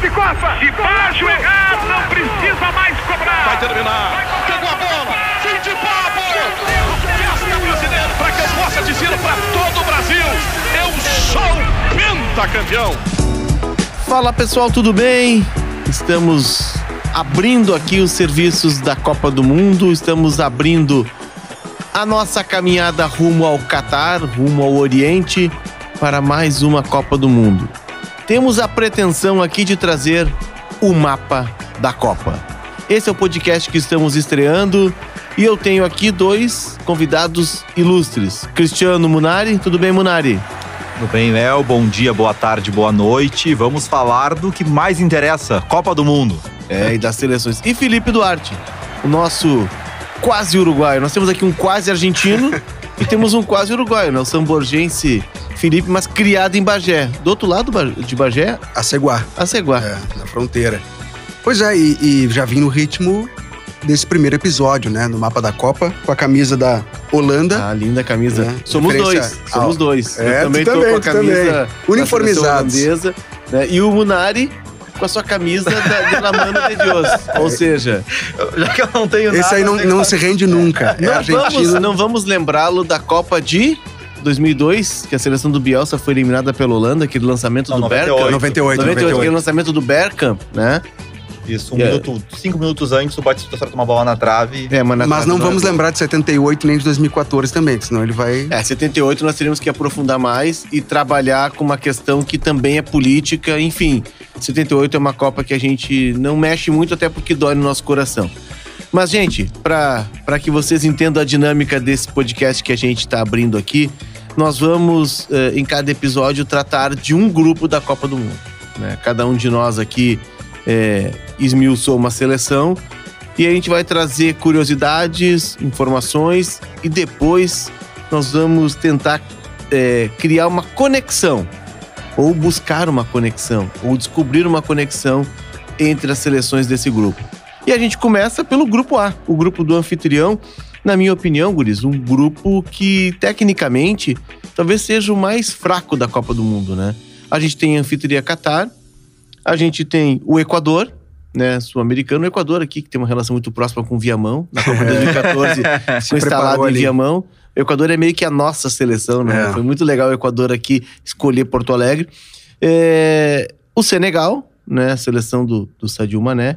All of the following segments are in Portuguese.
final de Copa. Se Baggio errar, não precisa mais cobrar. Vai terminar. Pegou a bola. Fim de papo. Festa brasileira para que eu possa dizer para todo o Brasil. Eu sou pentacampeão. Fala pessoal, tudo bem? Estamos abrindo aqui os serviços da Copa do Mundo, estamos abrindo a nossa caminhada rumo ao Catar, rumo ao Oriente, para mais uma Copa do Mundo. Temos a pretensão aqui de trazer o mapa da Copa. Esse é o podcast que estamos estreando e eu tenho aqui dois convidados ilustres. Cristiano Munari, tudo bem, Munari? Tudo bem, Léo? Bom dia, boa tarde, boa noite. Vamos falar do que mais interessa: Copa do Mundo. É, e das seleções. E Felipe Duarte, o nosso quase uruguaio. Nós temos aqui um quase argentino e temos um quase uruguaio, né? O samborgense Felipe, mas criado em Bagé. Do outro lado de Bagé? Aceguá. Aceguá. É, na fronteira. Pois é, e, e já vim no ritmo desse primeiro episódio, né? No mapa da Copa, com a camisa da Holanda. Ah, linda camisa. É, somos dois. Somos dois. É, Eu também tô também, com a camisa uniformizados. Holandesa, né? E o Munari com a sua camisa da, Mano de Deus. Ou seja, já que eu não tenho Esse nada, aí não, não se rende nunca. É não argentino. vamos, não vamos lembrá-lo da Copa de 2002, que a seleção do Bielsa foi eliminada pela Holanda, aquele lançamento Não, do 98. Bergkamp. 98, 98, aquele 98. lançamento do Bergkamp, né? Isso, um Yeah. minuto, cinco minutos antes, o Batista acerta uma bola na trave. É, mas, na Mas não trave vamos é. lembrar de 78 nem de 2014 também, senão ele vai. É, 78 nós teríamos que aprofundar mais e trabalhar com uma questão que também é política, enfim. 78 é uma Copa que a gente não mexe muito, até porque dói no nosso coração. Mas, gente, para que vocês entendam a dinâmica desse podcast que a gente está abrindo aqui, nós vamos, eh, em cada episódio, tratar de um grupo da Copa do Mundo. né? Cada um de nós aqui é, esmiuçou uma seleção e a gente vai trazer curiosidades, informações e depois nós vamos tentar é, criar uma conexão ou buscar uma conexão ou descobrir uma conexão entre as seleções desse grupo. E a gente começa pelo grupo A, o grupo do anfitrião. Na minha opinião, Guris, um grupo que tecnicamente talvez seja o mais fraco da Copa do Mundo, né? A gente tem a anfitriã Qatar, a gente tem o Equador, né, sul-americano, o Equador aqui, que tem uma relação muito próxima com o Viamão, na Copa 2014, foi instalado em. Viamão. O Equador é meio que a nossa seleção, né? É. Foi muito legal o Equador aqui escolher Porto Alegre. É, o Senegal, né, a seleção do, do Sadio Mané.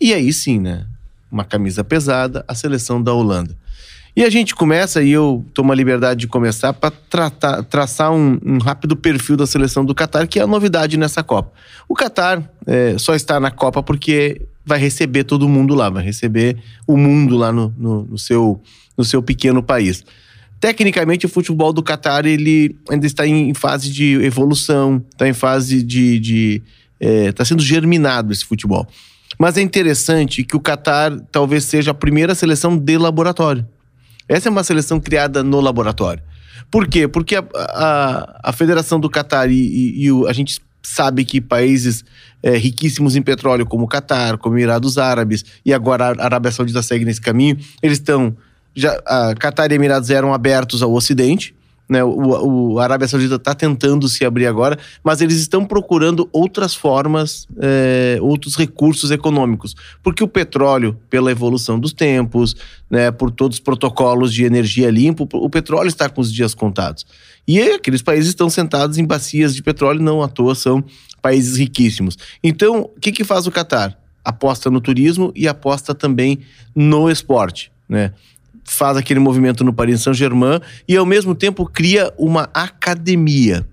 E aí sim, né, uma camisa pesada, a seleção da Holanda. E a gente começa, e eu tomo a liberdade de começar, para traçar um, um rápido perfil da seleção do Catar, que é a novidade nessa Copa. O Catar é, só está na Copa porque vai receber todo mundo lá, vai receber o mundo lá no, no, no seu, no seu pequeno país. Tecnicamente, o futebol do Catar ele ainda está em fase de evolução, está em fase de. está sendo germinado esse futebol. Mas é interessante que o Catar talvez seja a primeira seleção de laboratório. Essa é uma seleção criada no laboratório. Por quê? Porque a, a, a Federação do Catar e, e- e o- a gente sabe que países eh, riquíssimos em petróleo, como o Catar, como Emirados Árabes, e agora a Arábia Saudita segue nesse caminho, eles estão. Já, a Catar e Emirados eram abertos ao Ocidente. Né? O, o a Arábia Saudita está tentando se abrir agora, mas eles estão procurando outras formas, eh, outros recursos econômicos. Porque o petróleo, pela evolução dos tempos, né, por todos os protocolos de energia limpa, o petróleo está com os dias contados. E aqueles países estão sentados em bacias de petróleo, não à toa são países riquíssimos. Então, o que, que faz o Catar? Aposta no turismo e aposta também no esporte, né? Faz aquele movimento no Paris Saint-Germain e, ao mesmo tempo, cria uma academia.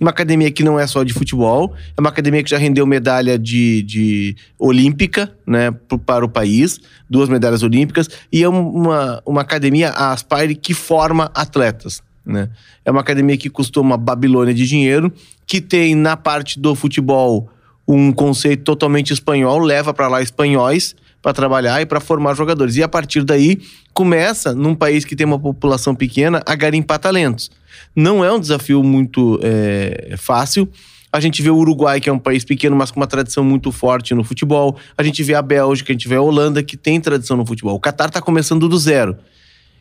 Uma academia que não é só de futebol, é uma academia que já rendeu medalha de, de olímpica né, para o país, duas medalhas olímpicas, e é uma, uma academia, a Aspire, que forma atletas. Né? É uma academia que custou uma Babilônia de dinheiro, que tem na parte do futebol um conceito totalmente espanhol, leva para lá espanhóis para trabalhar e para formar jogadores. E a partir daí começa, num país que tem uma população pequena, a garimpar talentos. Não é um desafio muito é, fácil. A gente vê o Uruguai, que é um país pequeno, mas com uma tradição muito forte no futebol. A gente vê a Bélgica, a gente vê a Holanda, que tem tradição no futebol. O Catar está começando do zero.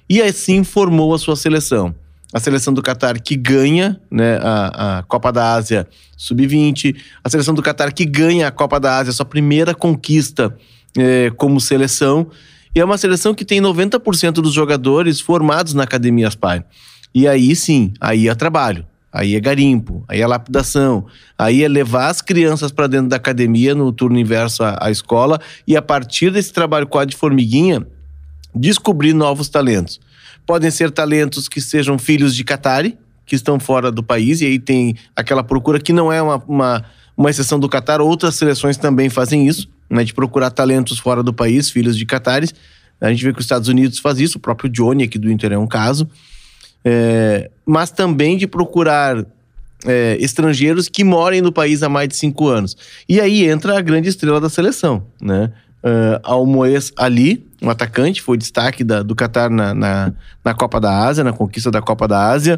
E assim formou a sua seleção. a seleção do Catar que ganha né, a, a Copa da Ásia Sub-20, a seleção do Catar que ganha a Copa da Ásia, sua primeira conquista é, como seleção. E é uma seleção que tem 90% dos jogadores formados na Academia Aspire. E aí sim, aí é trabalho, aí é garimpo, aí é lapidação, aí é levar as crianças para dentro da academia no turno inverso à, à, escola e a partir desse trabalho quadro de formiguinha, descobrir novos talentos. Podem ser talentos que sejam filhos de Qatari, que estão fora do país, e aí tem aquela procura que não é uma, uma, uma exceção do Qatar, outras seleções também fazem isso, né, de procurar talentos fora do país, filhos de Qatares. A gente vê que os Estados Unidos faz isso, o próprio Johnny aqui do Inter é um caso. É, mas também de procurar é, estrangeiros que morem no país há mais de cinco anos. E aí entra a grande estrela da seleção, né? Uh, Almoez Ali, um atacante, foi destaque da, do Qatar na, na, na, Copa da Ásia, na conquista da Copa da Ásia.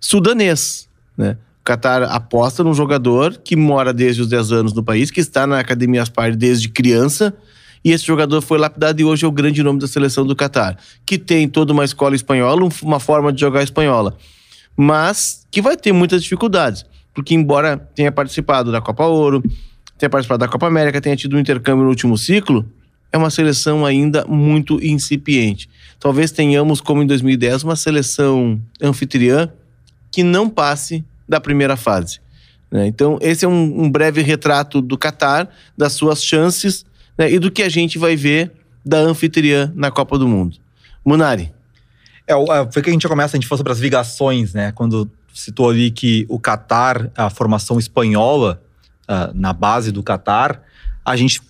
Sudanês, né? Qatar aposta num jogador que mora desde os 10 anos no país, que está na Academia Aspire desde criança, e esse jogador foi lapidado e hoje é o grande nome da seleção do Qatar, que tem toda uma escola espanhola, uma forma de jogar espanhola, mas que vai ter muitas dificuldades, porque embora tenha participado da Copa Ouro, tenha participado da Copa América, tenha tido um intercâmbio no último ciclo, é uma seleção ainda muito incipiente. Talvez tenhamos, como em 2010, uma seleção anfitriã que não passe da primeira fase. Né? Então, esse é um, um, breve retrato do Catar, das suas chances né? e do que a gente vai ver da anfitriã na Copa do Mundo. Munari. É, é, foi que a gente começa, a gente falou sobre as ligações, né? Quando citou ali que o Catar, a formação espanhola, uh, na base do Catar, a gente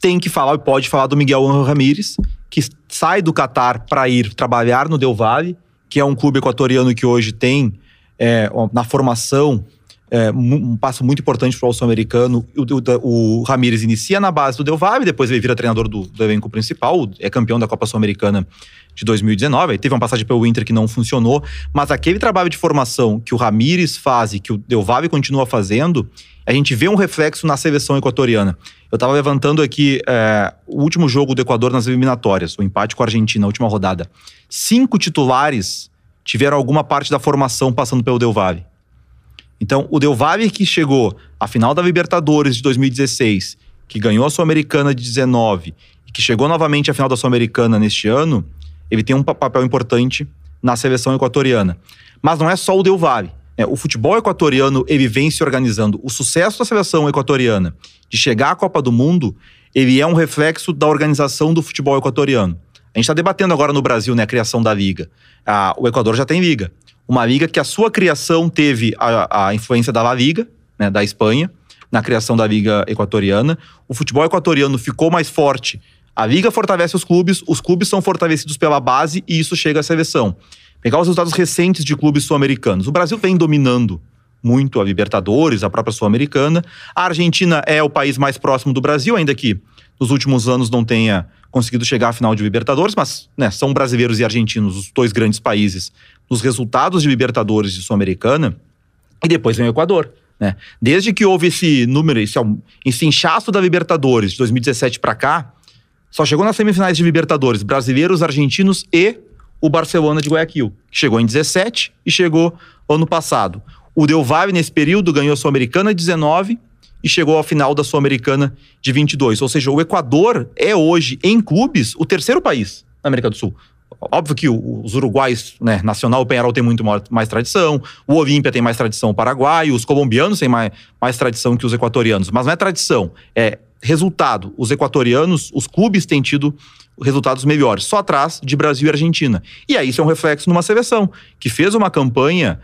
tem que falar e pode falar do Miguel Ramírez, que sai do Catar para ir trabalhar no Del Valle, que é um clube equatoriano que hoje tem é, na formação é, um passo muito importante para o sul-americano. O, o, o Ramires inicia na base do Del Valle, depois ele vira treinador do, do elenco principal, é campeão da Copa Sul-Americana de 2019. Aí teve uma passagem pelo Inter que não funcionou, mas aquele trabalho de formação que o Ramires faz e que o Del Valle continua fazendo, a gente vê um reflexo na seleção equatoriana. Eu estava levantando aqui é, o último jogo do Equador nas eliminatórias, o empate com a Argentina, a última rodada. Cinco titulares tiveram alguma parte da formação passando pelo Del Valle. Então, o Del Valle que chegou à final da Libertadores de 2016, que ganhou a Sul-Americana de 19 e que chegou novamente à final da Sul-Americana neste ano, ele tem um papel importante na seleção equatoriana. Mas não é só o Del Valle. Né? O futebol equatoriano ele vem se organizando. O sucesso da seleção equatoriana de chegar à Copa do Mundo, ele é um reflexo da organização do futebol equatoriano. A gente está debatendo agora no Brasil né, a criação da liga. Ah, o Equador já tem liga uma liga que a sua criação teve a, a influência da La Liga, né, da Espanha, na criação da liga equatoriana. O futebol equatoriano ficou mais forte. A liga fortalece os clubes, os clubes são fortalecidos pela base e isso chega à seleção. Pegar os resultados recentes de clubes sul-americanos. O Brasil vem dominando muito a Libertadores, a própria Sul-Americana. A Argentina é o país mais próximo do Brasil, ainda que nos últimos anos não tenha conseguido chegar à final de Libertadores, mas né, são brasileiros e argentinos os dois grandes países nos resultados de Libertadores de Sul-Americana. E depois vem o Equador. Né? Desde que houve esse número, esse, esse inchaço da Libertadores de 2017 para cá, só chegou nas semifinais de Libertadores brasileiros, argentinos e o Barcelona de Guayaquil, que chegou em 17 e chegou ano passado. O Del Valle, nesse período, ganhou a Sul-Americana 19 e chegou à final da Sul-Americana de 22. Ou seja, o Equador é hoje, em clubes, o terceiro país na América do Sul. Óbvio que os uruguais, né, Nacional, o Penharol tem muito mais tradição, o Olímpia tem mais tradição, o Paraguai, os colombianos têm mais, mais tradição que os equatorianos. Mas não é tradição, é resultado. Os equatorianos, os clubes têm tido resultados melhores, só atrás de Brasil e Argentina. E aí isso é um reflexo numa seleção que fez uma campanha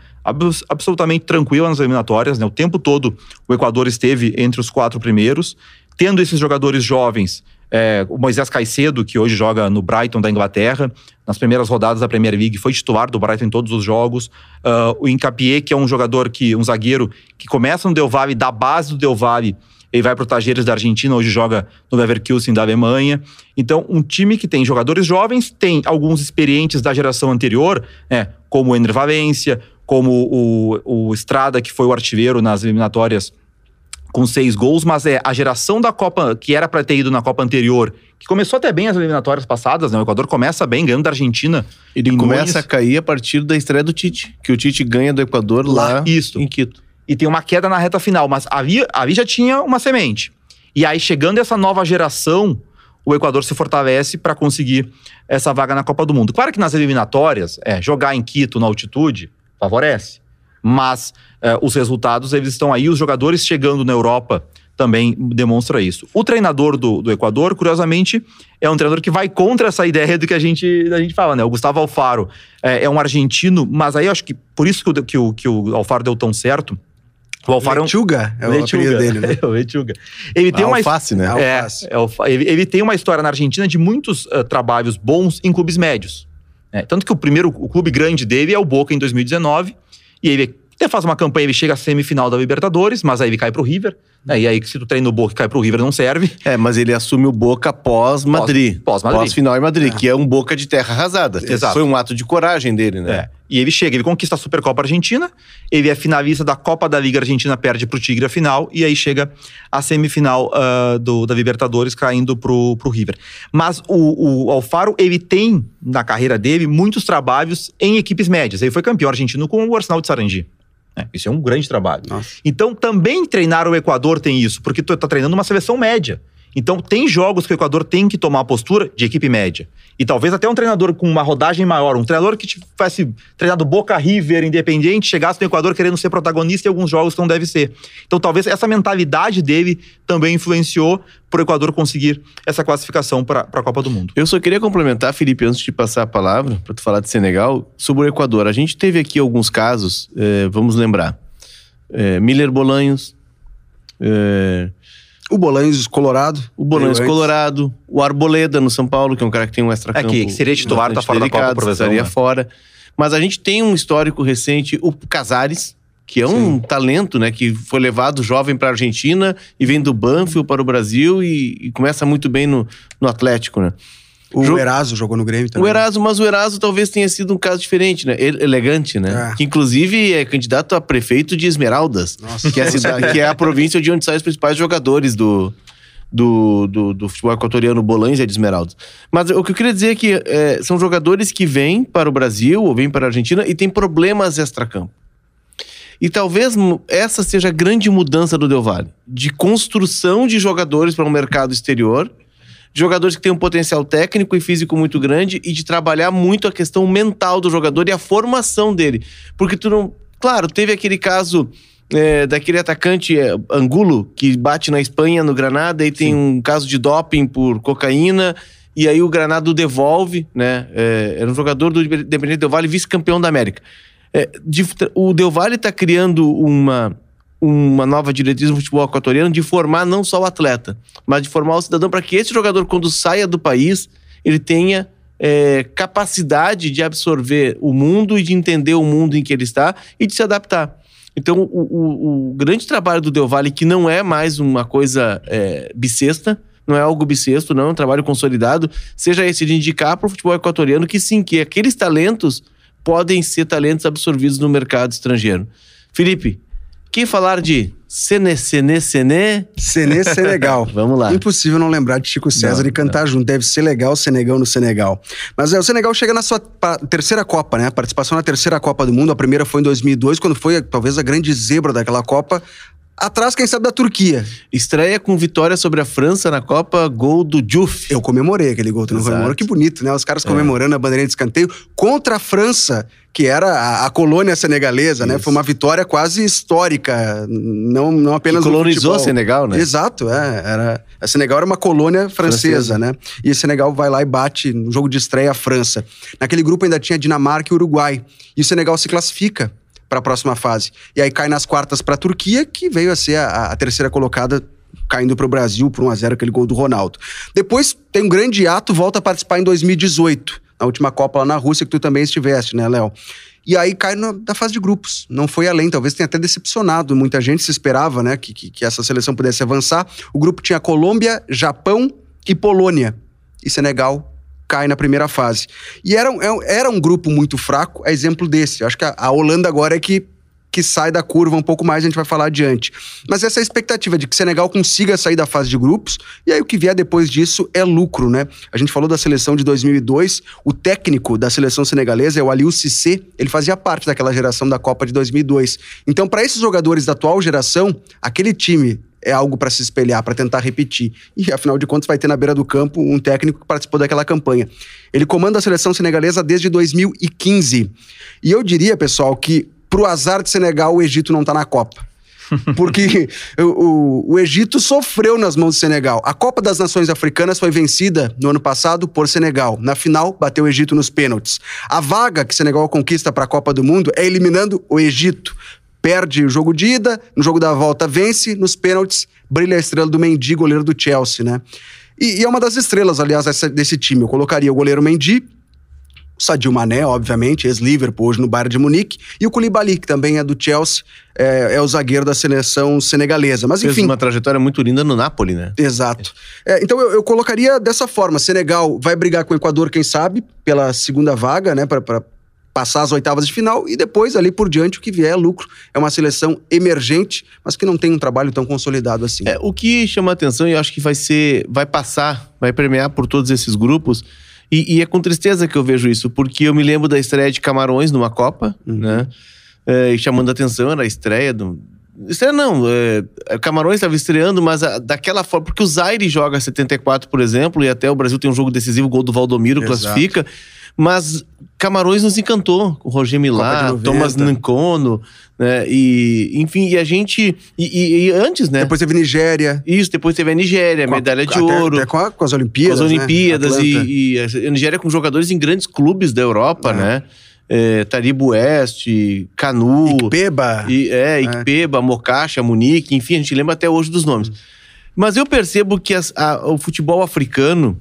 absolutamente tranquila nas eliminatórias, né? O tempo todo o Equador esteve entre os quatro primeiros, tendo esses jogadores jovens. É, o Moisés Caicedo, que hoje joga no Brighton da Inglaterra, nas primeiras rodadas da Premier League, foi titular do Brighton em todos os jogos. Uh, o Incapié, que é um jogador que, um zagueiro que começa no Del Valle, da base do Del Valle, ele vai para o Tajeres da Argentina, hoje joga no Leverkusen da Alemanha. Então, um time que tem jogadores jovens, tem alguns experientes da geração anterior, né, como o Ender Valência, como o, o Estrada, que foi o artilheiro nas eliminatórias com seis gols, mas é a geração da Copa, que era para ter ido na Copa anterior, que começou até bem as eliminatórias passadas, né? O Equador começa bem, ganhando da Argentina. Ele começa Nunes. a cair a partir da estreia do Tite, que o Tite ganha do Equador lá, Lá, isso. em Quito. E tem uma queda na reta final, mas ali, ali já tinha uma semente. E aí, chegando essa nova geração, o Equador se fortalece para conseguir essa vaga na Copa do Mundo. Claro que nas eliminatórias, é, jogar em Quito na altitude favorece, mas é, os resultados eles estão aí, os jogadores chegando na Europa também demonstra isso. O treinador do, do Equador, curiosamente, é um treinador que vai contra essa ideia do que a gente, a gente fala, né? O Gustavo Alfaro é, é um argentino, mas aí acho que por isso que o, que o, que o Alfaro deu tão certo. O Alfaro é Lechuga é o Lechuga. dele, né? É, o Lechuga. Ele tem uma Alface, né? Al- é, Alface. é ele, ele tem uma história na Argentina de muitos ah, trabalhos bons em clubes médios. né? Tanto que o primeiro o clube grande dele é o Boca em 2019. E ele até faz uma campanha, ele chega à semifinal da Libertadores, mas aí ele cai pro River. Né? E aí, se tu treina o Boca e cai pro River, não serve. É, mas ele assume o Boca pós-Madrid. pós-Madrid. Pós-final em Madrid, que é um Boca de terra arrasada. Exato. Foi um ato de coragem dele, né? É. E ele chega, ele conquista a Supercopa Argentina, ele é finalista da Copa da Liga Argentina, perde pro Tigre a final, e aí chega a semifinal ah, do, da Libertadores caindo pro, pro River. Mas o, o Alfaro, ele tem, na carreira dele, muitos trabalhos em equipes médias. Ele foi campeão argentino com o Arsenal de Sarandi. Né? Isso é um grande trabalho. Nossa. Então, também treinar o Equador tem isso, porque tu tá treinando uma seleção média. Então, tem jogos que o Equador tem que tomar a postura de equipe média. E talvez até um treinador com uma rodagem maior, um treinador que tivesse treinado Boca River, Independente, chegasse no Equador querendo ser protagonista em alguns jogos que não deve ser. Então, talvez essa mentalidade dele também influenciou para o Equador conseguir essa classificação para a Copa do Mundo. Eu só queria complementar, Felipe, antes de passar a palavra, para tu falar de Senegal, sobre o Equador. A gente teve aqui alguns casos, eh, vamos lembrar. Eh, Miller Bolanhos, eh, O Bolanhos Colorado. o Bolanhos antes. Colorado, o Arboleda no São Paulo, que é um cara que tem um extra É, que seria titular, tá fora da Copa estaria né? fora. Mas a gente tem um histórico recente, o Casares, que é um talento, né? Que foi levado jovem para a Argentina e vem do Banfield para o Brasil e, e começa muito bem no, no Atlético, né? O Jo- Eraso jogou no Grêmio também. O Eraso, mas o Eraso talvez tenha sido um caso diferente, né? Ele- elegante, né? É. Que inclusive é candidato a prefeito de Esmeraldas, Nossa. que é, a cidade, que é a província de onde saem os principais jogadores do, do, do, do futebol equatoriano, de Esmeraldas. Mas o que eu queria dizer é que é, são jogadores que vêm para o Brasil ou vêm para a Argentina e têm problemas extracampo. E talvez essa seja a grande mudança do Del Valle, de construção de jogadores para um mercado exterior, jogadores que têm um potencial técnico e físico muito grande e de trabalhar muito a questão mental do jogador e a formação dele. Porque tu não. Claro, teve aquele caso é, daquele atacante é, Angulo, que bate na Espanha, no Granada, e tem um caso de doping por cocaína. E aí o Granada o devolve, né? É, era um jogador do Independente Del vice-campeão da América. É, de- o Del Valle está criando uma, uma nova diretriz no futebol equatoriano de formar não só o atleta, mas de formar o cidadão para que esse jogador, quando saia do país, ele tenha é, capacidade de absorver o mundo e de entender o mundo em que ele está e de se adaptar. Então, o, o- o grande trabalho do Del Valle, que não é mais uma coisa é, bissexta, não é algo bissexto, não é um trabalho consolidado, seja esse de indicar para o futebol equatoriano que sim, que aqueles talentos podem ser talentos absorvidos no mercado estrangeiro. Felipe, quem falar de Sene, Sene, Sene, Senê Senegal. vamos lá. Impossível não lembrar de Chico César Não, e cantar junto. Deve ser legal, Senegal no Senegal. Mas é, o Senegal chega na sua terceira Copa, né? Participação na terceira Copa do Mundo. A primeira foi em 2002, quando foi talvez a grande zebra daquela Copa. Atrás, quem sabe, da Turquia. Estreia com vitória sobre a França na Copa, gol do Diouf. Eu comemorei aquele gol, tu não comemorou? Que bonito, né? Os caras comemorando a bandeirinha de escanteio contra a França, que era a, a colônia senegalesa, né? Isso. Foi uma vitória quase histórica, não, não Que apenas no colonizou. Senegal, né? Exato, é. Era, a Senegal era uma colônia francesa, Francesa. né? E o Senegal vai lá e bate no jogo de estreia a França. Naquele grupo ainda tinha Dinamarca e Uruguai. E o Senegal se classifica para a próxima fase. E aí cai nas quartas para a Turquia, que veio a ser a, a terceira colocada caindo para o Brasil por 1 a 0 aquele gol do Ronaldo. Depois tem um grande ato, volta a participar em 2018, na última Copa lá na Rússia que tu também estiveste, né, Léo? E aí cai na, na fase de grupos. Não foi além, talvez tenha até decepcionado. Muita gente se esperava, né, que, que, que essa seleção pudesse avançar. O grupo tinha Colômbia, Japão e Polônia. E Senegal cai na primeira fase. E era, um- é era um grupo muito fraco, a exemplo desse. Eu acho que a, a Holanda agora é que que sai da curva um pouco mais, a gente vai falar adiante. Mas essa é expectativa de que Senegal consiga sair da fase de grupos, e aí o que vier depois disso é lucro, né? A gente falou da seleção de 2002, o técnico da seleção senegalesa é o Aliou Cissé, ele fazia parte daquela geração da Copa de 2002. Então, para esses jogadores da atual geração, aquele time é algo para se espelhar, para tentar repetir. E afinal de contas, vai ter na beira do campo um técnico que participou daquela campanha. Ele comanda a seleção senegalesa desde 2015. E eu diria, pessoal, que pro azar de Senegal, o Egito não tá na Copa. Porque o, o, o, Egito sofreu nas mãos do Senegal. A Copa das Nações Africanas foi vencida no ano passado por Senegal. Na final, bateu o Egito nos pênaltis. A vaga que Senegal conquista para a Copa do Mundo é eliminando o Egito. Perde o jogo de ida, no jogo da volta vence, nos pênaltis brilha a estrela do Mendy, goleiro do Chelsea, né? E, e é uma das estrelas, aliás, desse, desse time. Eu colocaria o goleiro Mendy, Sadio Mané, obviamente, ex-Liverpool, hoje no Bayern de Munique, e o Koulibaly, que também é do Chelsea, é, é o zagueiro da seleção senegalesa. Mas enfim. Fez uma trajetória muito linda no Napoli, né? Exato. É, então eu, eu, colocaria dessa forma: Senegal vai brigar com o Equador, quem sabe, pela segunda vaga, né? Para passar as oitavas de final e depois, ali por diante, o que vier é lucro. É uma seleção emergente, mas que não tem um trabalho tão consolidado assim. É, o que chama atenção, e eu acho que vai ser. vai passar, vai premiar por todos esses grupos e, e, é com tristeza que eu vejo isso, porque eu me lembro da estreia de Camarões numa Copa, uhum. né? É, chamando a atenção, era a estreia do. Estreia não, é, Camarões estava estreando, mas a, daquela forma, porque o Zaire joga 74, por exemplo, e até o Brasil tem um jogo decisivo, gol do Valdomiro Exato. classifica. Mas Camarões nos encantou. O Roger Milá, Thomas Nancono, né? E, enfim, e a gente. E, e, e, antes, né? Depois teve Nigéria. Isso, depois teve a Nigéria, com medalha de até, ouro. Até com, a, com, as Olimpíadas. Com as Olimpíadas. Né? E, a Nigéria com jogadores em grandes clubes da Europa, é. né? É, Taribo Oeste, Canu. Ikpeba. E, é, Ikpeba, é. Mocacha, Munique, enfim, a gente lembra até hoje dos nomes. Mas eu percebo que as, a, o futebol africano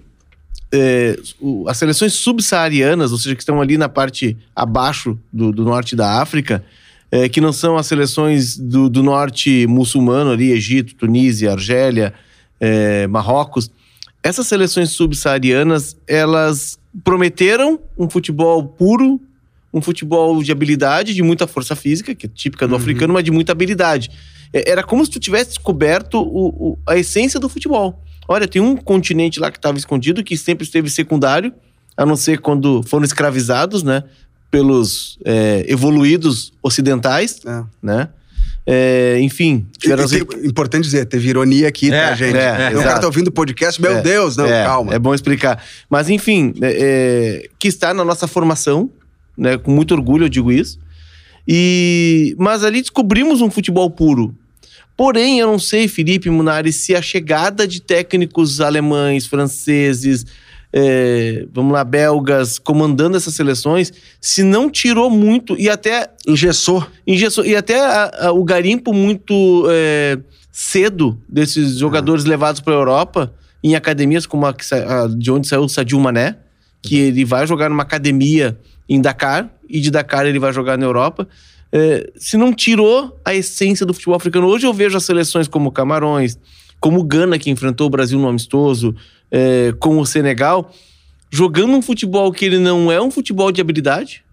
é, o, as seleções subsaarianas, ou seja, que estão ali na parte abaixo do, do norte da África, é, que não são as seleções do, do, norte muçulmano ali, Egito, Tunísia, Argélia, é, Marrocos. Essas seleções subsaarianas, elas prometeram um futebol puro, um futebol de habilidade, de muita força física, que é típica do uhum. africano, mas de muita habilidade. É, era como se tu tivesse descoberto o, o, a essência do futebol. Olha, tem um continente lá que estava escondido, que sempre esteve secundário, a não ser quando foram escravizados, né? Pelos é, evoluídos ocidentais, é. né? É, enfim. Tiveram... Tem, importante dizer, teve ironia aqui, tá, é, tá, gente? É, o cara tá ouvindo o podcast, meu é, Deus, não, é, calma. É bom explicar. Mas, enfim, é, que está na nossa formação, né? Com muito orgulho eu digo isso. E, mas ali descobrimos um futebol puro. Porém, eu não sei, Felipe Munari, se a chegada de técnicos alemães, franceses, é, vamos lá, belgas, comandando essas seleções, se não tirou muito e até. Engessou. Engessou. E até a, a, o garimpo muito é, cedo desses jogadores ah. levados para a Europa, em academias como a, a, de onde saiu o Sadio Mané, que ele vai jogar numa academia em Dakar, e de Dakar ele vai jogar na Europa é, se não tirou a essência do futebol africano. Hoje eu vejo as seleções como Camarões, como Gana, que enfrentou o Brasil no amistoso, é, como o Senegal, jogando um futebol que ele não é um futebol de habilidade,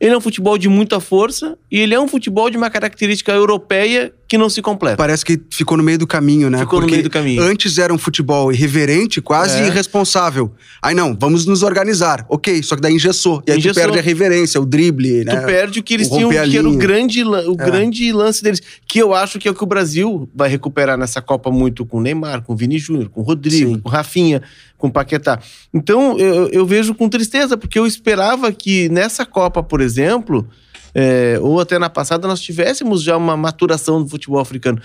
ele é um futebol de muita força e ele é um futebol de uma característica europeia que não se completa. Parece que ficou no meio do caminho, né? Ficou Porque no meio do caminho. Antes era um futebol irreverente, quase é. irresponsável. Aí não, vamos nos organizar. Ok, só que daí engessou. E aí engessou. tu perde a reverência, o drible, né? Tu perde o que eles o tinham, que era o grande, o é. grande lance deles. Que eu acho que é o que o Brasil vai recuperar nessa Copa muito com o Neymar, com o Vini Júnior, com o Rodrigo, Sim. com o Rafinha, com o Paquetá. Então eu, eu vejo com tristeza, porque eu esperava que nessa Copa, por exemplo é, ou até na passada, nós tivéssemos já uma maturação do futebol africano.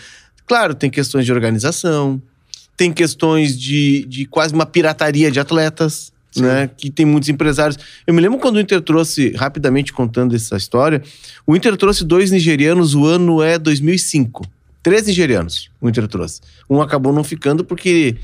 Claro, tem questões de organização, tem questões de, de quase uma pirataria de atletas, né? Que tem muitos empresários. Eu me lembro quando o Inter trouxe, rapidamente contando essa história, o Inter trouxe dois nigerianos, o ano é 2005. Três nigerianos o Inter trouxe. Um acabou não ficando porque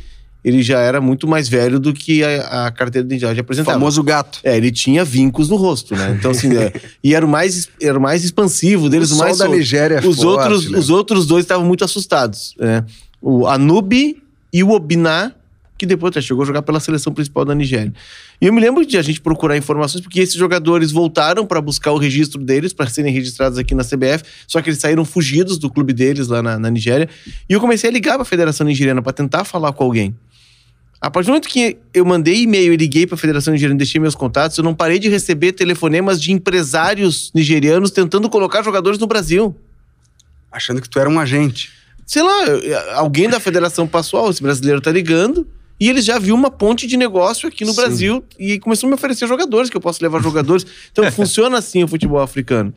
ele já era muito mais velho do que a, a carteira de identidade apresentava. O famoso gato. É, ele tinha vincos no rosto, né? Então, assim, é, e era o mais, era o mais expansivo deles, o, o mais. da Nigéria os forte, outros né? Os outros dois estavam muito assustados. Né? O Anubi e o Obiná, que depois até chegou a jogar pela seleção principal da Nigéria. E eu me lembro de a gente procurar informações, porque esses jogadores voltaram para buscar o registro deles, para serem registrados aqui na CBF, só que eles saíram fugidos do clube deles lá na, na Nigéria. E eu comecei a ligar para a Federação Nigeriana para tentar falar com alguém. A partir do momento que eu mandei e-mail e liguei para a Federação Nigeriana e deixei meus contatos, eu não parei de receber telefonemas de empresários nigerianos tentando colocar jogadores no Brasil. Achando que tu era um agente. Sei lá, alguém da federação passou, ó, esse brasileiro tá ligando, e eles já viu uma ponte de negócio aqui no Sim. Brasil e começou a me oferecer jogadores, que eu posso levar jogadores. Então funciona assim o futebol africano.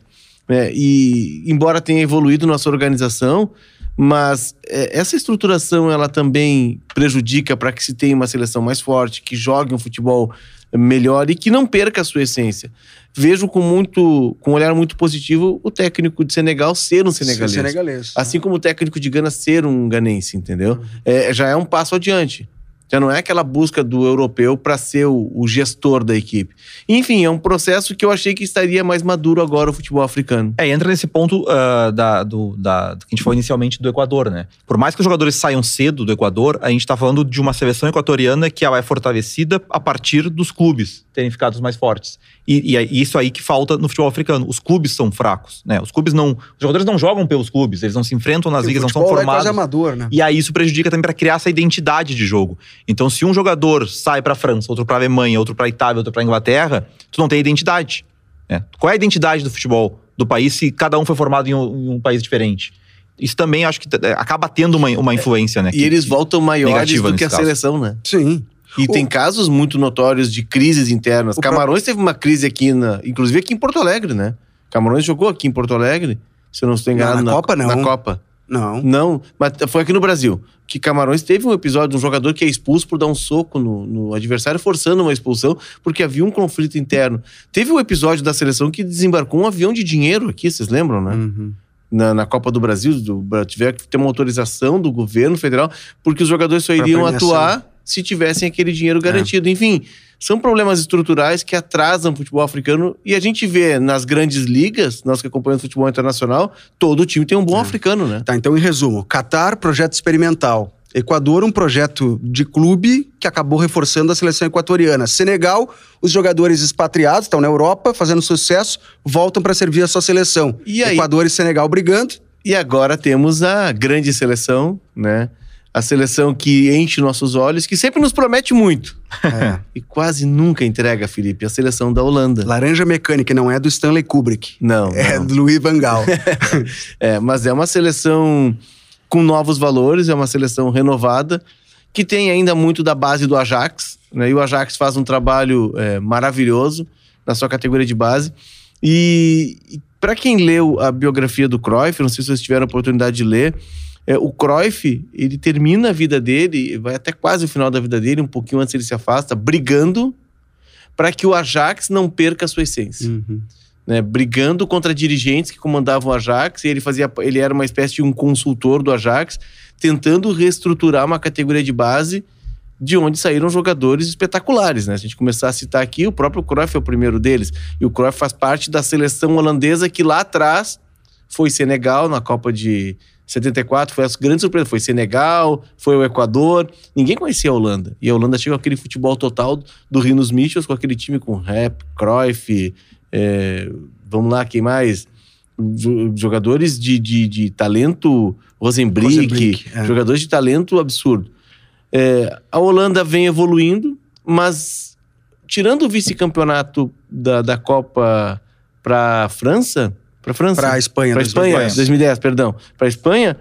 É, e embora tenha evoluído nossa organização, mas é, essa estruturação ela também prejudica para que se tenha uma seleção mais forte, que jogue um futebol melhor e que não perca a sua essência. Vejo com muito, com um olhar muito positivo o técnico de Senegal ser um senegalês. Senegalês. Assim como o técnico de Gana ser um ganense, entendeu? É, já é um passo adiante. Já não é aquela busca do europeu para ser o, o gestor da equipe. Enfim, é um processo que eu achei que estaria mais maduro agora o futebol africano. É, entra nesse ponto ah, da, do, da, do que a gente falou inicialmente do Equador, né? Por mais que os jogadores saiam cedo do Equador, a gente tá falando de uma seleção equatoriana que ela é fortalecida a partir dos clubes terem ficado mais fortes. E, e é isso aí que falta no futebol africano. Os clubes são fracos, né? Os clubes não. Os jogadores não jogam pelos clubes, eles não se enfrentam nas O ligas, não são lá é quase formados. amador, né? E aí isso prejudica também para criar essa identidade de jogo. Então, se um jogador sai para França, outro para Alemanha, outro para Itália, outro para Inglaterra, tu não tem identidade. né? Qual é a identidade do futebol do país se cada um foi formado em um, em um país diferente? Isso também acho que é, acaba tendo uma, uma influência, né? E eles voltam maiores do que a caso. seleção, né? Sim. E O- tem casos muito notórios de crises internas. O Camarões teve uma crise aqui, na, inclusive aqui em Porto Alegre, né? Camarões jogou aqui em Porto Alegre, se eu não estou enganado. na Copa, não. Na Copa. Não. Não, mas foi aqui no Brasil. Que Camarões teve um episódio de um jogador que é expulso por dar um soco no, no adversário, forçando uma expulsão, porque havia um conflito interno. Teve um episódio da seleção que desembarcou um avião de dinheiro aqui, vocês lembram, né? Uhum. Na, na Copa do Brasil, do, tiver que ter uma autorização do governo federal, porque os jogadores só iriam atuar se tivessem aquele dinheiro garantido. Enfim, são problemas estruturais que atrasam o futebol africano e a gente vê nas grandes ligas, nós que acompanhamos o futebol internacional, todo time tem um bom africano, né? Tá, então em resumo, Catar, projeto experimental. Equador, um projeto de clube que acabou reforçando a seleção equatoriana. Senegal, os jogadores expatriados, estão na Europa, fazendo sucesso, voltam para servir a sua seleção. E aí? Equador e Senegal brigando. E agora temos a grande seleção, né? A seleção que enche nossos olhos, que sempre nos promete muito. É. E quase nunca entrega, Felipe, a seleção da Holanda. Laranja Mecânica não é do Stanley Kubrick. Não, É não. do Louis Van Gaal. É, mas é uma seleção com novos valores, é uma seleção renovada, que tem ainda muito da base do Ajax, né? E o Ajax faz um trabalho é, maravilhoso na sua categoria de base. E, para quem leu a biografia do Cruyff, não sei se vocês tiveram a oportunidade de ler, é, o Cruyff, ele termina a vida dele, vai até quase o final da vida dele, um pouquinho antes ele se afasta, brigando para que o Ajax não perca a sua essência Uhum. né, brigando contra dirigentes que comandavam o Ajax, e ele fazia, ele era uma espécie de um consultor do Ajax, tentando reestruturar uma categoria de base de onde saíram jogadores espetaculares, né? Se a gente começar a citar aqui, o próprio Cruyff é o primeiro deles, e o Cruyff faz parte da seleção holandesa que lá atrás foi Senegal na Copa de 74, foi a grande surpresa, foi Senegal, foi o Equador, ninguém conhecia a Holanda, e a Holanda chegou com aquele futebol total do Rinos Michels, com aquele time com Rap, Cruyff, é, vamos lá, quem mais? Jo- Jogadores de, de, de talento Rosenbrick, Rosenbrick, é. jogadores de talento absurdo. É, a Holanda vem evoluindo, mas tirando o vice-campeonato da, da Copa para França, para França, Pra Espanha. para 2010. Espanha, 2010, perdão, para Espanha,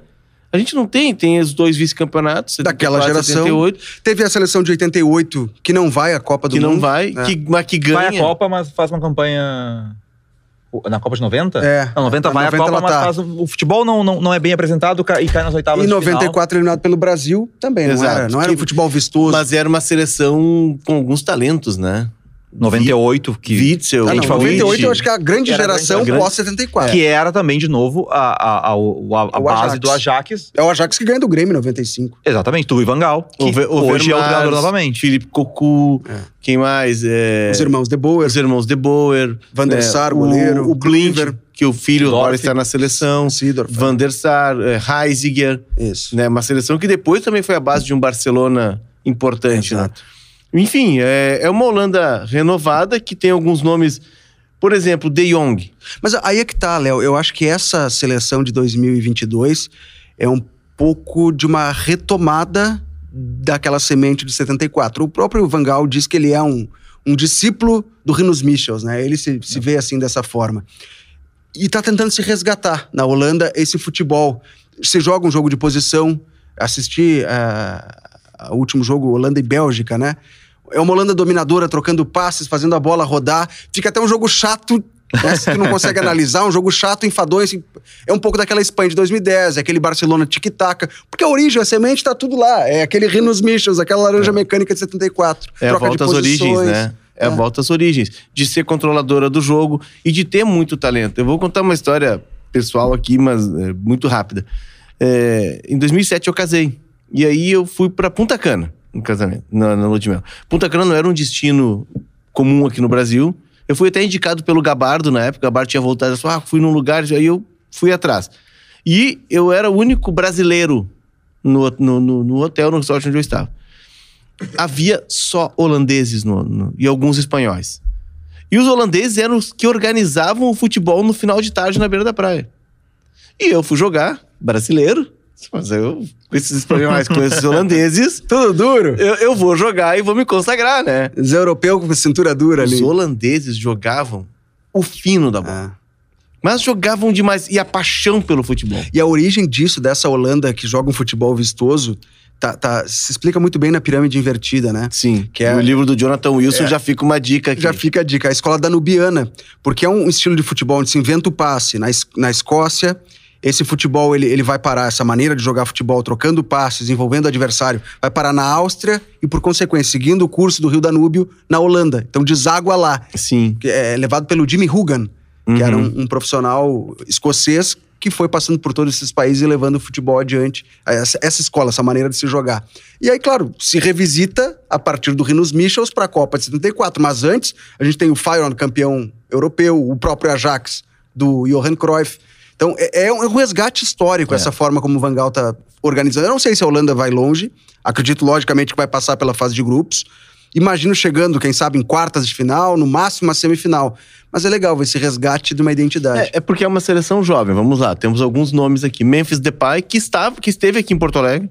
a gente não tem, tem os dois vice-campeonatos, Daquela 74, geração, 78, Teve a seleção de 88, que não vai à Copa do que Mundo. não vai, É. que, mas que ganha. Vai à Copa, mas faz uma campanha. Na Copa de 90? É. Não, 90 Na vai 90 à Copa, mas tá. faz, o futebol não, não, não é bem apresentado e cai nas oitavas final. 94, eliminado pelo Brasil, também não Exato. era. Não era um Que- futebol vistoso. Mas era uma seleção com alguns talentos, né? 98, que, Witzel, Ah, a não, gente falou 98 de- eu acho que é a grande geração grande- pós-74. que era também, de novo, a, a, a, a, a O base Ajax. do Ajax. É o Ajax que ganha do Grêmio em 95. Exatamente, do Ivan que O o hoje é o treinador novamente. Felipe Cocu, quem mais? É, Os irmãos De Boer. os irmãos De Boer. Van der né, Sar, o- goleiro, O Blind, Kluivert. que o filho agora Dorf. está na seleção. Seedorf. Van der Sar, é, Heisiger. Isso. Né, uma seleção que depois também foi a base de um Barcelona importante, né? Enfim, é, é uma Holanda renovada que tem alguns nomes, por exemplo, De Jong. Mas aí é que tá, Léo. Eu acho que essa seleção de 2022 é um pouco de uma retomada daquela semente de 74. O próprio Van Gaal diz que ele é um, um discípulo do Rinus Michels, né? Ele se, se vê assim dessa forma. E tá tentando se resgatar na Holanda esse futebol. Você joga um jogo de posição, assisti ah, o último jogo Holanda e Bélgica, né? É uma Holanda dominadora, trocando passes, fazendo a bola rodar. Fica até um jogo chato, tu não consegue analisar, um jogo chato, enfadonho. Assim, é um pouco daquela Espanha de 2010, é aquele Barcelona tic-tac. Porque a origem, a semente, tá tudo lá. É aquele Rinos Michels, aquela laranja mecânica de 74. É a Troca de volta às origens, posições. né? É a É. volta às origens. De ser controladora do jogo e de ter muito talento. Eu vou contar uma história pessoal aqui, mas é, muito rápida. É, em 2007 eu casei. E aí eu fui pra Punta Cana, no casamento, na, na lua de mel. Punta Cana não era um destino comum aqui no Brasil. Eu fui até indicado pelo Gabardo na época. O Gabardo tinha voltado e falou: ah, fui num lugar, aí eu fui atrás. E eu era o único brasileiro no, no, no, no hotel, no resort onde eu estava havia só holandeses no, e alguns espanhóis. E os holandeses eram os que organizavam o futebol no final de tarde na beira da praia. E eu fui jogar, brasileiro, mas eu, com esses espanhóis, com esses holandeses, Tudo duro. eu, eu vou jogar e vou me consagrar, né? Os europeus com cintura dura Os ali. holandeses jogavam o fino da bola. Ah. Mas jogavam demais. E a paixão pelo futebol. E a origem disso, dessa Holanda que joga um futebol vistoso, tá, tá- se explica muito bem na pirâmide invertida, né? Sim. Que é- No livro do Jonathan Wilson É. já fica uma dica aqui. Já fica a dica, a escola danubiana, porque é um estilo de futebol onde se inventa o passe. Na, na Escócia, esse futebol ele, ele vai parar, essa maneira de jogar futebol, trocando passes, envolvendo o adversário, vai parar na Áustria e, por consequência, seguindo o curso do Rio Danúbio, na Holanda. Então deságua lá. Sim. que é levado pelo Jimmy Hugan, que era Uhum. um, um profissional escocês que foi passando por todos esses países e levando o futebol adiante, essa, essa escola, essa maneira de se jogar. E aí, claro, se revisita a partir do Rinos Michels para a Copa de 74, mas antes a gente tem o Feyenoord campeão europeu, o próprio Ajax do Johan Cruyff. Então é, é um resgate histórico É. essa forma como o Van Gaal tá organizando. Eu não sei se a Holanda vai longe, acredito logicamente que vai passar pela fase de grupos, Imagino chegando, quem sabe, em quartas de final, no máximo uma semifinal. Mas é legal ver esse resgate de uma identidade. É, é porque é uma seleção jovem. Vamos lá, temos alguns nomes aqui. Memphis Depay, que, estava, que esteve aqui em Porto Alegre.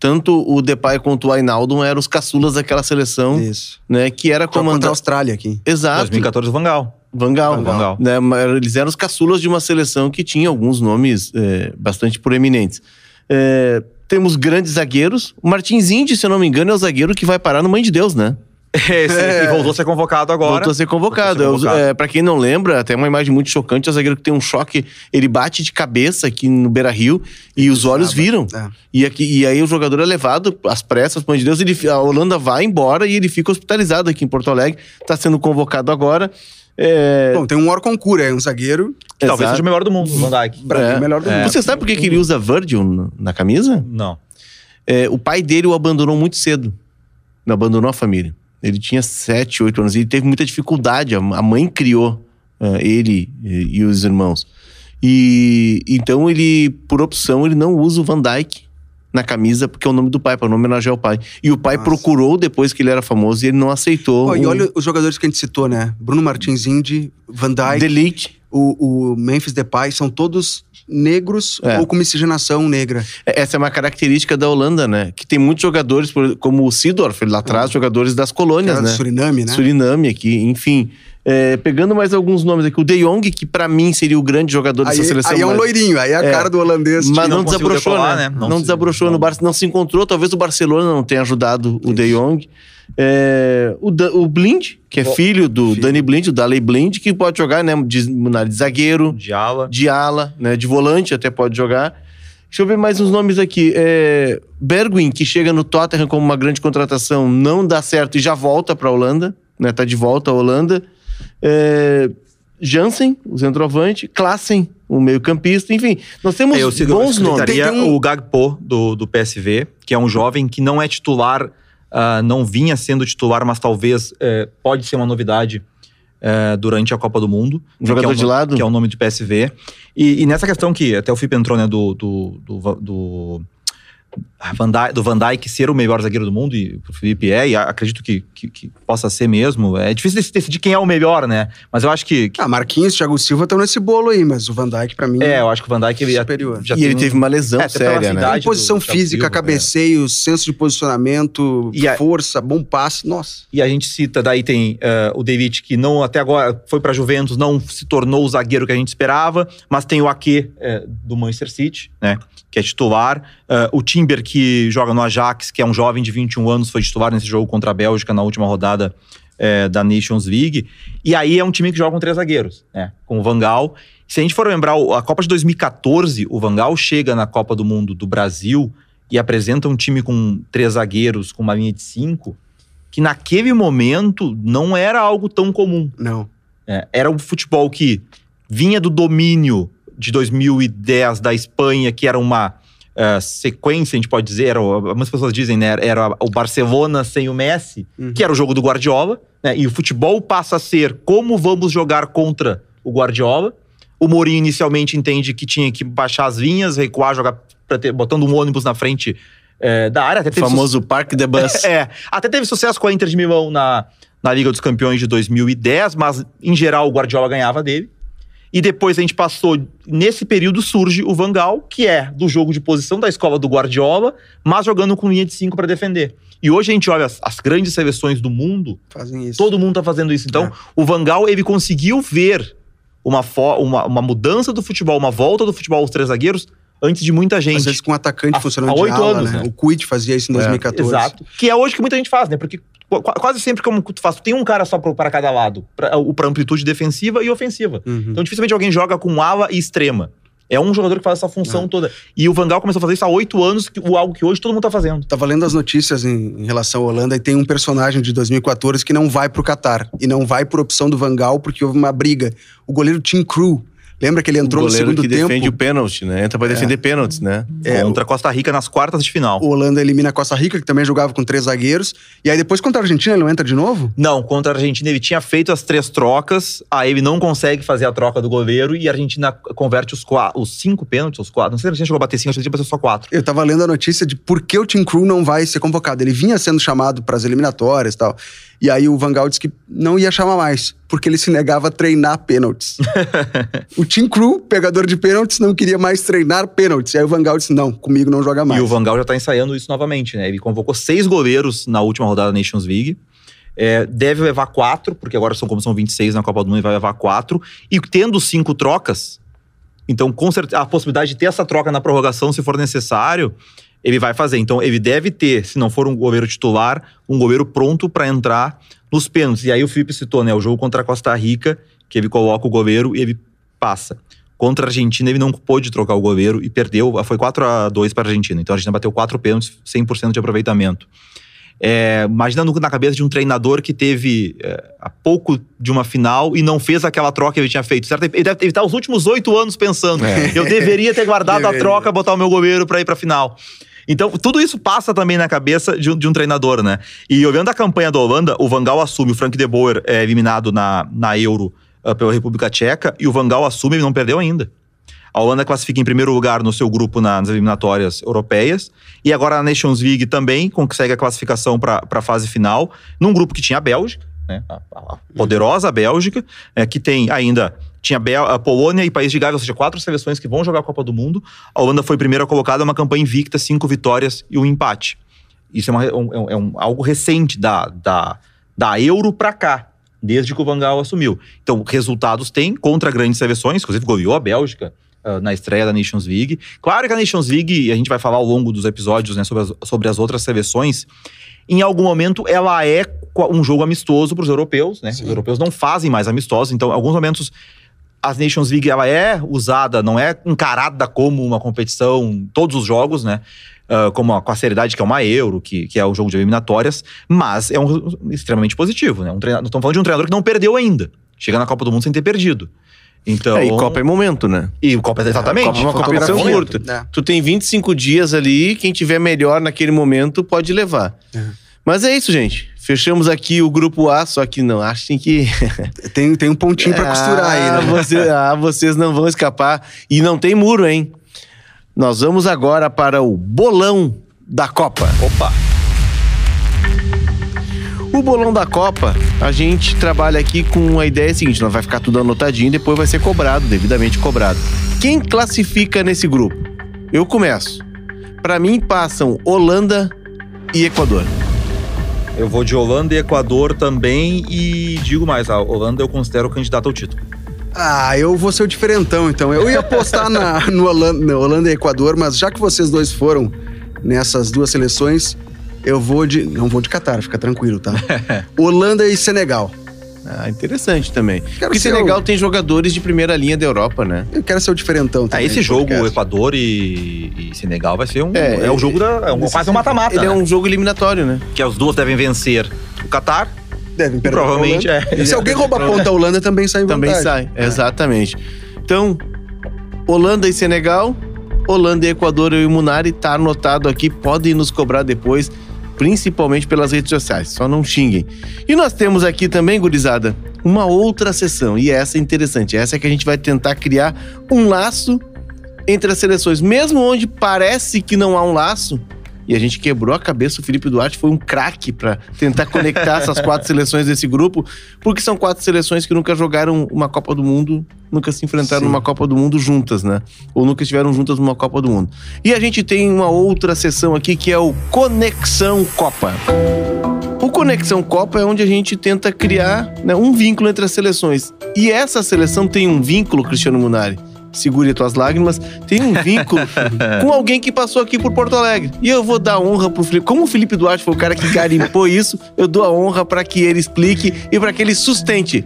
Tanto o Depay quanto o Ainaldo eram os caçulas daquela seleção, Isso. né? Que era contra a comandada. Austrália aqui. Exato. 2014 Van Gaal. Van Gaal. Van Gaal. Né, eles eram os caçulas de uma seleção que tinha alguns nomes é, bastante proeminentes. É, temos grandes zagueiros. O Martins Indy, se eu não me engano, é o zagueiro que vai parar no Mãe de Deus, né? Esse, É. E voltou a ser convocado agora. Voltou a ser convocado. Voltou a ser convocado. É, pra quem não lembra, até uma imagem muito chocante: é o zagueiro que tem um choque, ele bate de cabeça aqui no Beira Rio e os olhos viram. É. E, aqui, e aí o jogador é levado às pressas, pelo amor de Deus, ele, a Holanda vai embora e ele fica hospitalizado aqui em Porto Alegre. Tá sendo convocado agora. É, Bom, tem um Orconcura, é um zagueiro, Que talvez seja o melhor do mundo, o Van Dijk. pra mim, É. o melhor do É. mundo. Você sabe por que, que ele usa Virgil na- camisa? Não. É, o pai dele o abandonou muito cedo. Abandonou a família. Ele tinha 7, 8 anos e ele teve muita dificuldade. A mãe criou é, ele e, e os irmãos. E então ele, por opção, ele não usa o Van Dyke na camisa porque é o nome do pai, para homenagear o pai. E o pai Nossa. procurou depois que ele era famoso e ele não aceitou. E o olha os jogadores que a gente citou, né? Bruno Martins Indy, Van Dijk, o, o Memphis Depay, são todos negros É. ou com miscigenação negra. Essa é uma característica da Holanda, né? Que tem muitos jogadores, como o Sidorf, lá atrás, jogadores das colônias, né? Suriname, né? Suriname aqui, enfim. É, pegando mais alguns nomes aqui, o De Jong, que pra mim seria o grande jogador Aí, dessa seleção. aí é um mas- loirinho, aí é a É. cara do holandês. Mas não não, desabrochou, decolar, né? né? Não, Não se- desabrochou no não. Barça, não se encontrou. Talvez o Barcelona não tenha ajudado o De Jong. É, o, Da- o Blind, que é Ó, filho do filho. Danny Blind, o Daley Blind, que pode jogar né, de, na de zagueiro, De ala. de ala, né, de volante até pode jogar. Deixa eu ver mais uns nomes aqui. É, Bergwijn, que chega no Tottenham como uma grande contratação, não dá certo e já volta para a Holanda, né? Tá de volta à Holanda. É, Jansen, o centroavante, Klassen, o meio-campista, enfim, nós temos É, eu bons nomes. Tem um- o Gagpo do, do PSV, que é um jovem que não é titular, ah, não vinha sendo titular, mas talvez eh, pode ser uma novidade eh, durante a Copa do Mundo. Um jogador é o de lado? Que é o nome do PSV. E, e nessa questão que até o Felipe entrou, né, do, do, do, do, Van Dijk- do Van Dijk ser o melhor zagueiro do mundo, e o Felipe é, e acredito que, que, que possa ser mesmo. É difícil dec- decidir quem é o melhor, né? Mas eu acho que. que- Ah, Marquinhos, Thiago Silva estão nesse bolo aí, mas o Van Dijk, pra mim, é, eu acho que o Van Dijk ele Superior. já e tem ele um- teve uma lesão É, séria, né? posição física, Silva, cabeceio, senso de posicionamento, E a- força, bom passe. Nossa. E a gente cita, daí tem eh, o David, que não até agora foi pra Juventus, não se tornou o zagueiro que a gente esperava, mas tem o Ake eh, do Manchester City, né? Que é titular. Eh, o Timber, que joga no Ajax, que é um jovem de 21 anos, foi titular nesse jogo contra a Bélgica na última rodada eh, da Nations League. E aí é um time que joga com três zagueiros, né? Com o Vangal. Se a gente for lembrar, a Copa de 2014, o Vangal chega na Copa do Mundo do Brasil e apresenta um time com três zagueiros, com uma linha de cinco, que naquele momento não era algo tão comum. Não. É, era um futebol que vinha do domínio de 2010 da Espanha, que era uma eh, sequência, a gente pode dizer, era, algumas pessoas dizem, né? Era o Barcelona sem o Messi, Uhum. que era o jogo do Guardiola, né? E o futebol passa a ser como vamos jogar contra o Guardiola. O Mourinho inicialmente entende que tinha que baixar as linhas, recuar, jogar ter- botando um ônibus na frente eh, da área. Até O famoso Parque de Bus. é, até teve sucesso com a Inter de Milão na, na Liga dos Campeões de 2010, mas em geral o Guardiola ganhava dele. E depois a gente passou, nesse período surge o Vangal, que é do jogo de posição da escola do Guardiola, mas jogando com linha de cinco para defender. E hoje a gente olha as, as grandes seleções do mundo, Fazem isso. todo mundo tá fazendo isso. Então, É. o Vangal, ele conseguiu ver uma, uma, uma mudança do futebol, uma volta do futebol aos três zagueiros, antes de muita gente. Às vezes com um atacante Há- funcionando há de ala, anos, né? né? O Kuit fazia isso em 2014. Exato. Que é hoje que muita gente faz, né? Porque qu- quase sempre como tu faz, tu tem um cara só para cada lado, pra, o para amplitude defensiva e ofensiva. Uhum. Então dificilmente alguém joga com ala e extrema. É um jogador que faz essa função É. toda. E o Vangal começou a fazer isso há oito anos, que, o algo que hoje todo mundo tá fazendo. Tava lendo as notícias em, em relação à Holanda e tem um personagem de 2014 que não vai pro Catar. E não vai por opção do Vangal porque houve uma briga. O goleiro Tim Crew. Lembra que ele O entrou no segundo que tempo? defende o pênalti, né? Entra pra defender pênaltis, né? É, contra a Costa Rica nas quartas de final. O Holanda elimina a Costa Rica, que também jogava com três zagueiros. E aí depois contra a Argentina ele não entra de novo? Não, contra a Argentina ele tinha feito as três trocas, aí ele não consegue fazer a troca do goleiro e a Argentina converte os, qua- os cinco pênaltis, os quatro. Não sei se a Argentina chegou a bater cinco, acho que a Argentina bateu só quatro. Eu tava lendo a notícia de por que o Tim Crew não vai ser convocado. Ele vinha sendo chamado para as eliminatórias e tal. E aí o Vangal disse que não ia chamar mais, porque ele se negava a treinar pênaltis. o Tim Crew, pegador de pênaltis, não queria mais treinar pênaltis. E aí o Vangal disse: não, comigo não joga mais. E o Vangal já tá ensaiando isso novamente, né? Ele convocou seis goleiros na última rodada da Nations League. É, deve levar quatro, porque agora são como são 26 na Copa do Mundo, ele vai levar quatro. E tendo cinco trocas, então com certeza a possibilidade de ter essa troca na prorrogação, se for necessário, ele vai fazer. Então ele deve ter, se não for um goleiro titular, um goleiro pronto para entrar nos pênaltis. E aí o Felipe citou, né? O jogo contra a Costa Rica, que ele coloca o goleiro e ele passa. Contra a Argentina, ele não pôde trocar o goleiro e perdeu. Foi 4 a 2 para a Argentina. Então a Argentina bateu quatro pênaltis, 100% de aproveitamento. É, imagina no- na cabeça de um treinador que teve é, há pouco de uma final e não fez aquela troca que ele tinha feito. Certo? Ele deve estar os últimos oito anos pensando: É. eu deveria ter guardado a troca, botar o meu goleiro para ir para a final. Então, tudo isso passa também na cabeça de um, de um treinador, né? E olhando a campanha da Holanda, o Vangal assume, o Frank de Boer é eliminado na, na Euro ah, pela República Tcheca, e o Vangal assume, ele não perdeu ainda. A Holanda classifica em primeiro lugar no seu grupo na- nas eliminatórias europeias. E agora na Nations League também consegue a classificação para a fase final, num grupo que tinha a Bélgica, né? a, a- a poderosa Bélgica, é, que tem ainda. Tinha a Polônia e País de Gales, ou seja, quatro seleções que vão jogar a Copa do Mundo. A Holanda foi primeira colocada, uma campanha invicta, cinco vitórias e um empate. Isso é, uma- é um- é um- algo recente da, da, da Euro para cá, desde que o Van Gaal assumiu. Então, resultados tem contra grandes seleções, inclusive goleou a Bélgica ah, na estreia da Nations League. Claro que a Nations League, e a gente vai falar ao longo dos episódios né, sobre, as, sobre as outras seleções, em algum momento ela é um jogo amistoso para os europeus, né? Os europeus não fazem mais amistosos, então, em alguns momentos a Nations League ela é usada, não é encarada como uma competição, todos os jogos, né? Ah, como a, com a seriedade que é uma Euro, que, que é um jogo de eliminatórias, mas é um extremamente positivo, né? Um treinador, estamos falando de um treinador que não perdeu ainda. Chega na Copa do Mundo sem ter perdido. Então, É, e Copa é momento, né? e Copa exatamente. Copa é uma Copa competição é curta. É. Tu tem 25 dias ali, quem tiver melhor naquele momento pode levar. É. Mas é isso, gente. Fechamos aqui o grupo A, só que não achem que. Tem, tem um pontinho pra costurar aí, Ah, né? você- ah, vocês não vão escapar. E não tem muro, hein? Nós vamos agora para o bolão da Copa. Opa! O bolão da Copa, a gente trabalha aqui com a ideia seguinte: nós vai ficar tudo anotadinho e depois vai ser cobrado, devidamente cobrado. Quem classifica nesse grupo? Eu começo. Para mim passam Holanda e Equador. Eu vou de Holanda e Equador também e digo mais, a Holanda eu considero candidato ao título. Ah, eu vou ser o diferentão, então. Eu ia apostar na, no Holanda, no Holanda e Equador, mas já que vocês dois foram nessas duas seleções, eu vou de. Não vou de Catar, fica tranquilo, tá? Holanda e Senegal. Ah, interessante também. Quero Porque Senegal o- tem jogadores de primeira linha da Europa, né? Eu quero ser o diferentão Ah, também. esse no jogo, podcast. Equador e, e Senegal, vai ser um. É, É, o jogo da. É um, quase um mata-mata. Ele é né? um jogo eliminatório, né? Que as duas devem vencer o Qatar. Devem perder provavelmente, é. E se alguém roubar a ponta da Holanda, também sai em Também vantagem. sai, exatamente. Então, Holanda e Senegal, Holanda e Equador, e o Munari, tá anotado aqui, podem nos cobrar depois, principalmente pelas redes sociais, só não xinguem. E nós temos aqui também, gurizada, uma outra sessão, e essa é interessante, essa é que a gente vai tentar criar um laço entre as seleções, mesmo onde parece que não há um laço, e a gente quebrou a cabeça. O Felipe Duarte foi um craque para tentar conectar essas quatro seleções desse grupo, porque são quatro seleções que nunca jogaram uma Copa do Mundo, nunca se enfrentaram Sim. numa Copa do Mundo juntas, né? Ou nunca estiveram juntas numa Copa do Mundo. E a gente tem uma outra sessão aqui que é o Conexão Copa. O Conexão Copa é onde a gente tenta criar né, um vínculo entre as seleções. E essa seleção tem um vínculo, Cristiano Munari. Segure tuas lágrimas, tem um vínculo com alguém que passou aqui por Porto Alegre. E eu vou dar honra pro Felipe. Como o Felipe Duarte foi o cara que garimpou isso, eu dou a honra para que ele explique e para que ele sustente.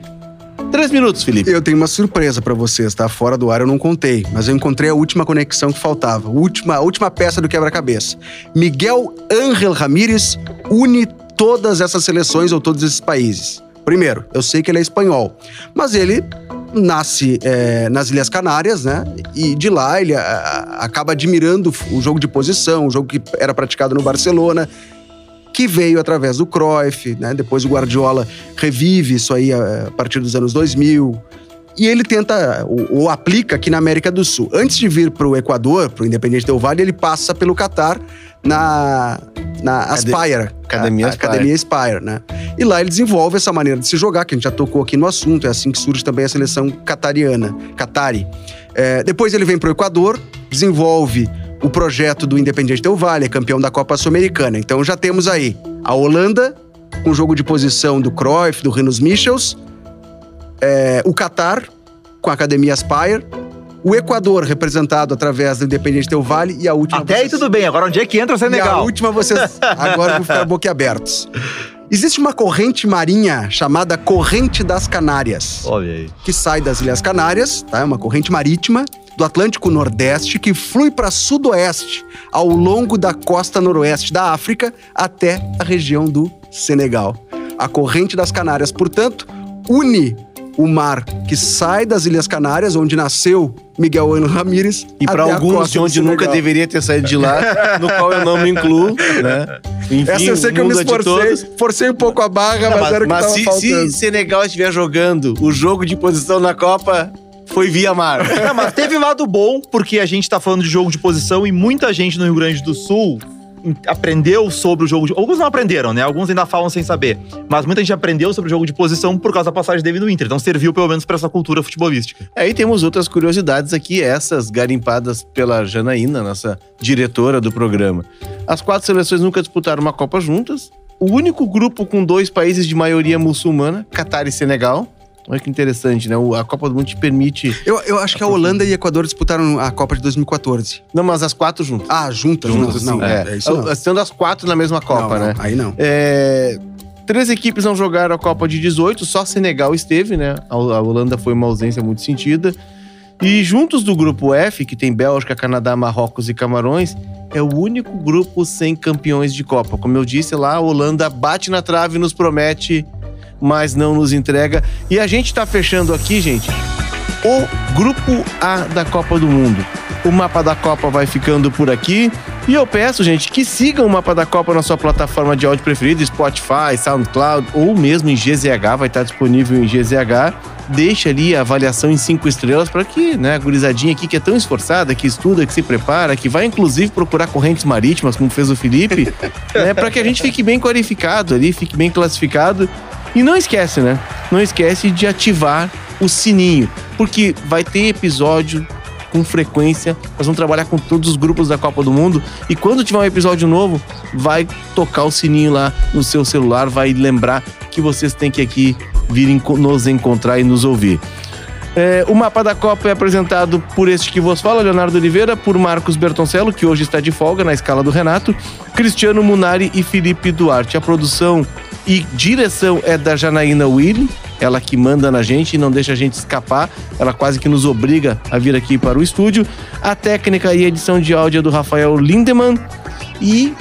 Três minutos, Felipe. Eu tenho uma surpresa pra vocês, tá? Fora do ar eu não contei, mas eu encontrei a última conexão que faltava, a última, a última peça do quebra-cabeça. Miguel Ángel Ramírez une todas essas seleções ou todos esses países. Primeiro, eu sei que ele é espanhol, mas ele nasce é, nas Ilhas Canárias, né? E de lá ele a- acaba admirando o jogo de posição, o jogo que era praticado no Barcelona, que veio através do Cruyff, né? Depois o Guardiola revive isso aí a, a partir dos anos 2000. E ele tenta, ou, ou aplica aqui na América do Sul. Antes de vir para o Equador, para o Independente Del Valle, ele passa pelo Catar na, na Aspire. Academia a- a Aspire. Academia Aspire, né? E lá ele desenvolve essa maneira de se jogar, que a gente já tocou aqui no assunto. É assim que surge também a seleção catariana, Qatari. É, depois ele vem para o Equador, desenvolve o projeto do Independiente Del Valle, é campeão da Copa Sul-Americana. Então já temos aí a Holanda, com jogo de posição do Cruyff, do Rinos Michels, é, o Catar, com a Academia Aspire, o Equador, representado através do Independiente Del Valle, e a última... Até aí vocês- tudo bem, agora onde é que entra o e a Senegal? última vocês agora vão ficar boquiabertos. Existe uma corrente marinha chamada Corrente das Canárias Olha aí. que sai das Ilhas Canárias, tá? É uma corrente marítima do Atlântico Nordeste que flui para sudoeste, ao longo da costa noroeste da África até a região do Senegal. A corrente das Canárias, portanto, une o mar que sai das Ilhas Canárias, onde nasceu Miguel Ángel Ramírez, E para alguns de onde nunca deveria ter saído de lá, no qual eu não me incluo, né? Enfim, Essa eu sei que eu me esforcei, todos. forcei um pouco a barra, mas, era o que mas tava se, faltando. se Senegal estiver jogando o jogo de posição na Copa, foi via mar. Não, mas teve um lado bom, porque a gente tá falando de jogo de posição e muita gente no Rio Grande do Sul aprendeu sobre o jogo de... Alguns não aprenderam, né? Alguns ainda falam sem saber. Mas muita gente aprendeu sobre o jogo de posição por causa da passagem dele no Inter. Então serviu pelo menos pra essa cultura futebolística. Aí temos outras curiosidades aqui, essas garimpadas pela Janaína, nossa diretora do programa. As quatro seleções nunca disputaram uma Copa juntas. O único grupo com dois países de maioria muçulmana, Catar e Senegal. Olha que interessante, né? A Copa do Mundo te permite. Eu, eu acho que a Holanda e Equador disputaram a Copa de 2014. Não, mas as quatro juntas. Ah, juntas, Juntas, juntas. Não, sim, é, é isso não. Sendo as quatro na mesma Copa, Não, né? não, Aí não. É, Três equipes não jogaram a Copa de 18, só Senegal esteve, né? A Holanda foi uma ausência muito sentida. E juntos do grupo F, que tem Bélgica, Canadá, Marrocos e Camarões, é o único grupo sem campeões de Copa. Como eu disse lá, a Holanda bate na trave e nos promete, mas não nos entrega. E a gente tá fechando aqui, gente, o grupo A da Copa do Mundo. O mapa da Copa vai ficando por aqui. E eu peço, gente, que sigam o mapa da Copa na sua plataforma de áudio preferida, Spotify, SoundCloud ou mesmo em GZH, vai estar disponível em GZH. deixa ali a avaliação em cinco estrelas para que, né, a gurizadinha aqui que é tão esforçada, que estuda, que se prepara, que vai inclusive procurar correntes marítimas, como fez o Felipe, né, para que a gente fique bem qualificado ali, fique bem classificado. E não esquece, né? Não esquece de ativar o sininho, porque vai ter episódio com frequência. Nós vamos trabalhar com todos os grupos da Copa do Mundo e quando tiver um episódio novo, vai tocar o sininho lá no seu celular, vai lembrar que vocês têm que aqui vir enco- nos encontrar e nos ouvir. É, o mapa da Copa é apresentado por este que vos fala, Leonardo Oliveira, por Marcos Bertoncello, que hoje está de folga na escala do Renato, Cristiano Munari e Felipe Duarte. A produção e direção é da Janaína Willi, ela que manda na gente e não deixa a gente escapar, ela quase que nos obriga a vir aqui para o estúdio. A técnica e edição de áudio é do Rafael Lindemann e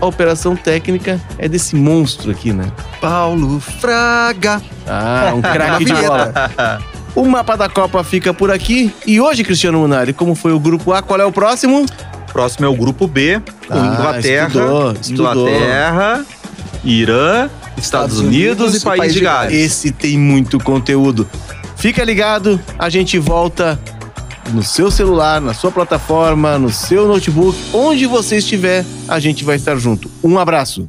a operação técnica é desse monstro aqui, né? Paulo Fraga. Ah, um craque de bola. O mapa da Copa fica por aqui. E hoje, Cristiano Munari, como foi o grupo A, qual é o próximo? Próximo é o grupo B, com Ah, Inglaterra, estudou, estudou. Inglaterra, Irã, Estados, Unidos, e País de Gales. Esse tem muito conteúdo. Fica ligado, a gente volta no seu celular, na sua plataforma, no seu notebook, onde você estiver, a gente vai estar junto. Um abraço.